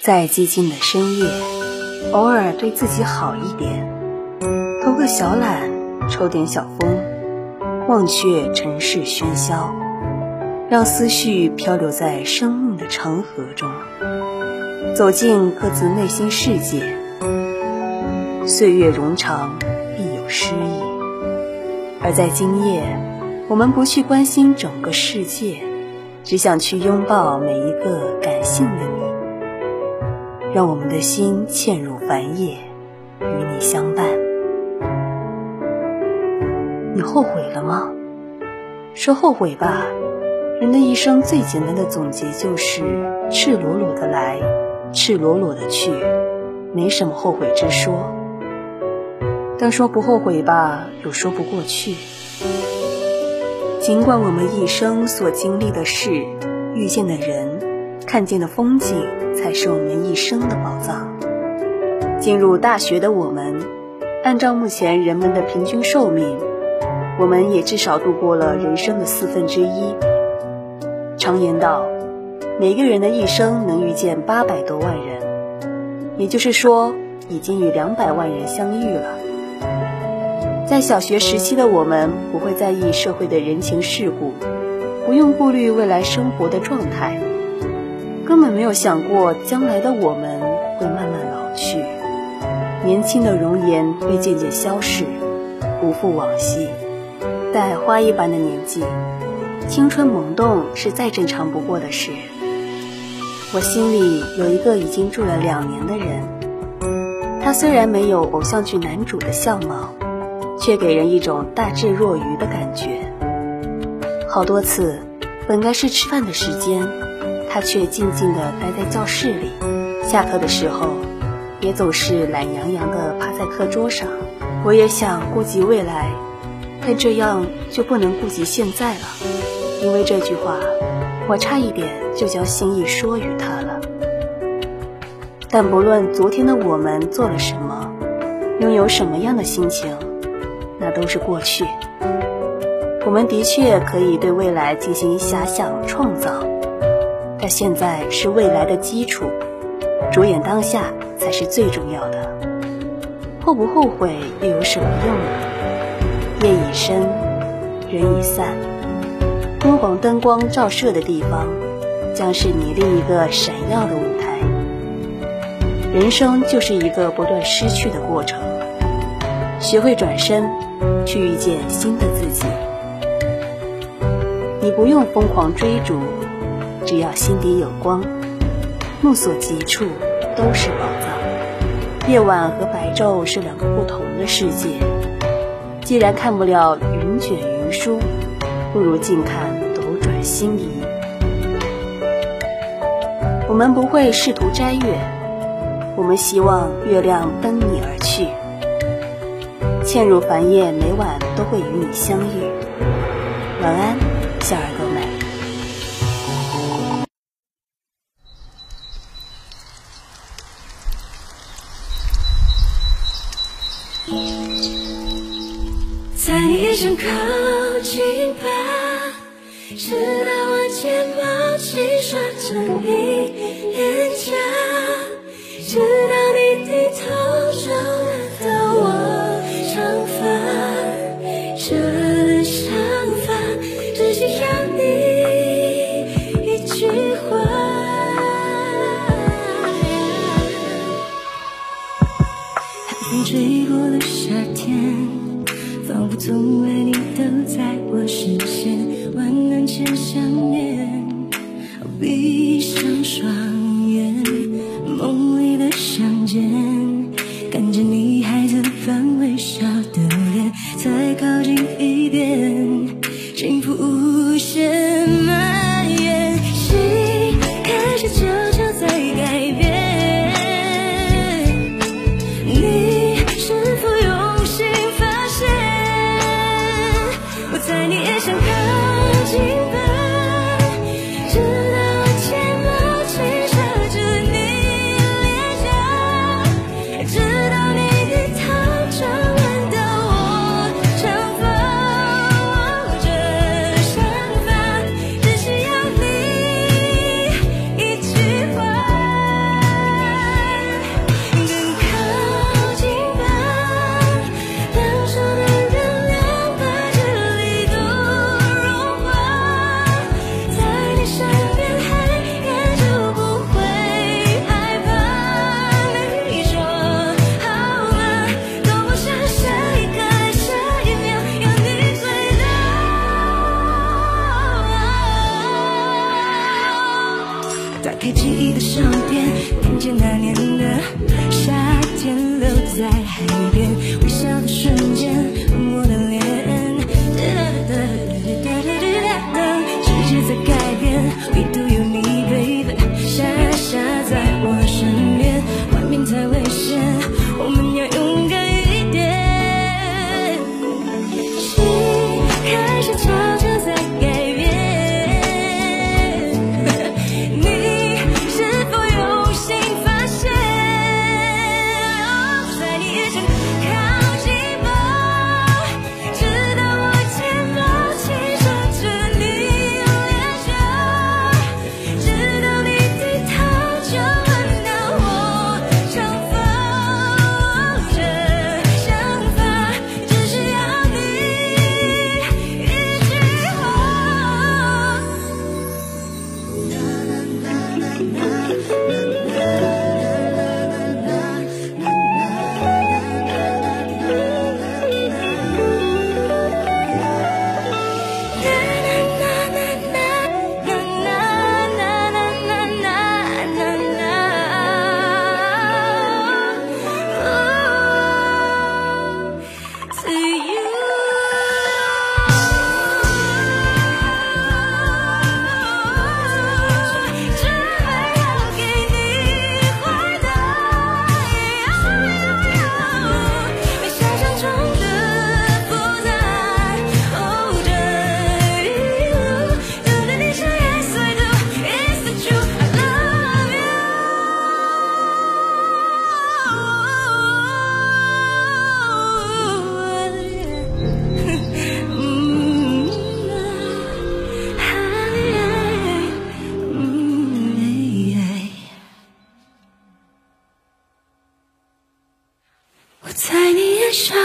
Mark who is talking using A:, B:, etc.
A: 在寂静的深夜，偶尔对自己好一点，偷个小懒，抽点小风，忘却尘世喧嚣，让思绪漂流在生命的长河中，走进各自内心世界。岁月冗长，必有诗意。而在今夜，我们不去关心整个世界，只想去拥抱每一个感性的你，让我们的心嵌入繁叶，与你相伴。你后悔了吗？说后悔吧，人的一生最简单的总结就是赤裸裸的来，赤裸裸的去，没什么后悔之说。但说不后悔吧，又说不过去。尽管我们一生所经历的事、遇见的人、看见的风景，才是我们一生的宝藏。进入大学的我们，按照目前人们的平均寿命，我们也至少度过了人生的四分之一。常言道，每个人的一生能遇见八百多万人，也就是说，已经与两百万人相遇了。在小学时期的我们，不会在意社会的人情世故，不用顾虑未来生活的状态，根本没有想过将来的我们会慢慢老去，年轻的容颜会渐渐消逝，不复往昔。待花一般的年纪，青春萌动是再正常不过的事。我心里有一个已经住了两年的人，他虽然没有偶像剧男主的相貌。却给人一种大智若愚的感觉。好多次，本该是吃饭的时间，他却静静地待在教室里；下课的时候，也总是懒洋洋地趴在课桌上。我也想顾及未来，但这样就不能顾及现在了，因为这句话，我差一点就将心意说与他了。但不论昨天的我们做了什么，拥有什么样的心情。那都是过去，我们的确可以对未来进行遐想创造，但现在是未来的基础，着眼当下才是最重要的。后不后悔又有什么用呢？夜已深，人已散，昏黄灯光照射的地方，将是你另一个闪耀的舞台。人生就是一个不断失去的过程，学会转身。去遇见新的自己，你不用疯狂追逐，只要心底有光，目所及处都是宝藏。夜晚和白昼是两个不同的世界，既然看不了云卷云舒，不如静看斗转星移。我们不会试图摘月，我们希望月亮奔你而去。嵌入繁叶，每晚都会与你相遇。晚安，
B: 靠近吧，直到我睫毛轻刷着你脸颊，直到你低头找得到我。吹从来你都在我视线。万难前想念，闭上双眼，梦里的相见，看着你孩子般微笑的脸，再靠近一点，幸福无限记忆的相片，看见那。在你眼上。